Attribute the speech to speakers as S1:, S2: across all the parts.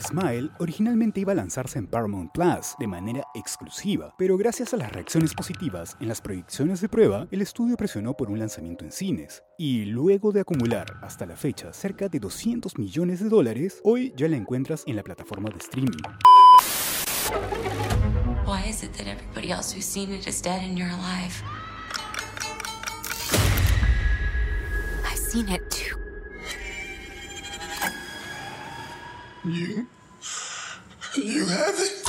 S1: Smile originalmente iba a lanzarse en Paramount Plus de manera exclusiva, pero gracias a las reacciones positivas en las proyecciones de prueba, el estudio presionó por un lanzamiento en cines. Y luego de acumular hasta la fecha cerca de 200 millones de dólares, hoy ya la encuentras en la plataforma de streaming.
S2: Why is it that everybody else who's seen it is dead and you're alive? I've seen it too.
S3: You. You have it.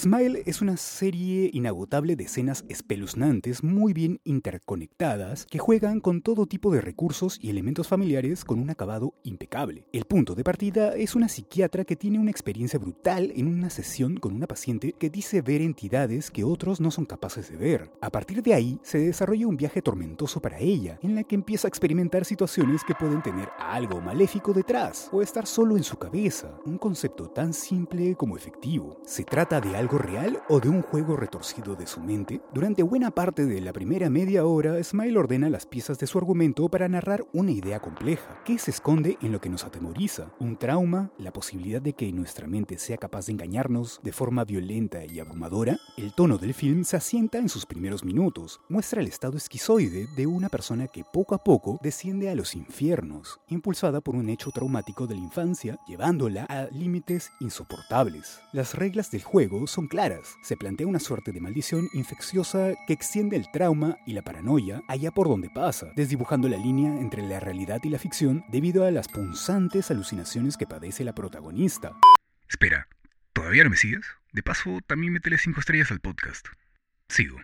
S1: Smile es una serie inagotable de escenas espeluznantes muy bien interconectadas que juegan con todo tipo de recursos y elementos familiares con un acabado impecable. El punto de partida es una psiquiatra que tiene una experiencia brutal en una sesión con una paciente que dice ver entidades que otros no son capaces de ver. A partir de ahí se desarrolla un viaje tormentoso para ella, en la que empieza a experimentar situaciones que pueden tener algo maléfico detrás o estar solo en su cabeza, un concepto tan simple como efectivo. Se trata de algo real o de un juego retorcido de su mente? Durante buena parte de la primera media hora, Smile ordena las piezas de su argumento para narrar una idea compleja. ¿Qué se esconde en lo que nos atemoriza? ¿Un trauma? ¿La posibilidad de que nuestra mente sea capaz de engañarnos de forma violenta y abrumadora? El tono del film se asienta en sus primeros minutos. Muestra el estado esquizoide de una persona que poco a poco desciende a los infiernos, impulsada por un hecho traumático de la infancia, llevándola a límites insoportables. Las reglas del juego son claras. Se plantea una suerte de maldición infecciosa que extiende el trauma y la paranoia allá por donde pasa, desdibujando la línea entre la realidad y la ficción debido a las punzantes alucinaciones que padece la protagonista.
S4: Espera, ¿todavía no me sigues? De paso, también métele 5 estrellas al podcast. Sigo.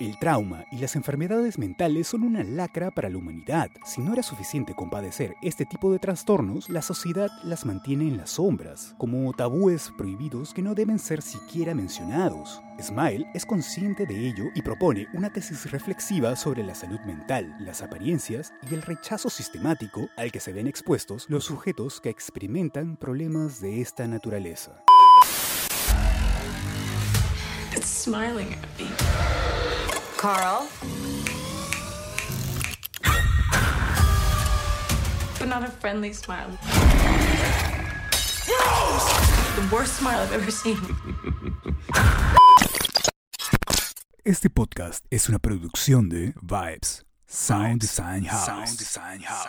S1: El trauma y las enfermedades mentales son una lacra para la humanidad. Si no era suficiente con padecer este tipo de trastornos, la sociedad las mantiene en las sombras, como tabúes prohibidos que no deben ser siquiera mencionados. Smile es consciente de ello y propone una tesis reflexiva sobre la salud mental, las apariencias y el rechazo sistemático al que se ven expuestos los sujetos que experimentan problemas de esta naturaleza.
S5: Carl?
S2: But not a friendly smile. The worst smile I've ever seen.
S1: Este podcast es una producción de Vibes Sound Design House.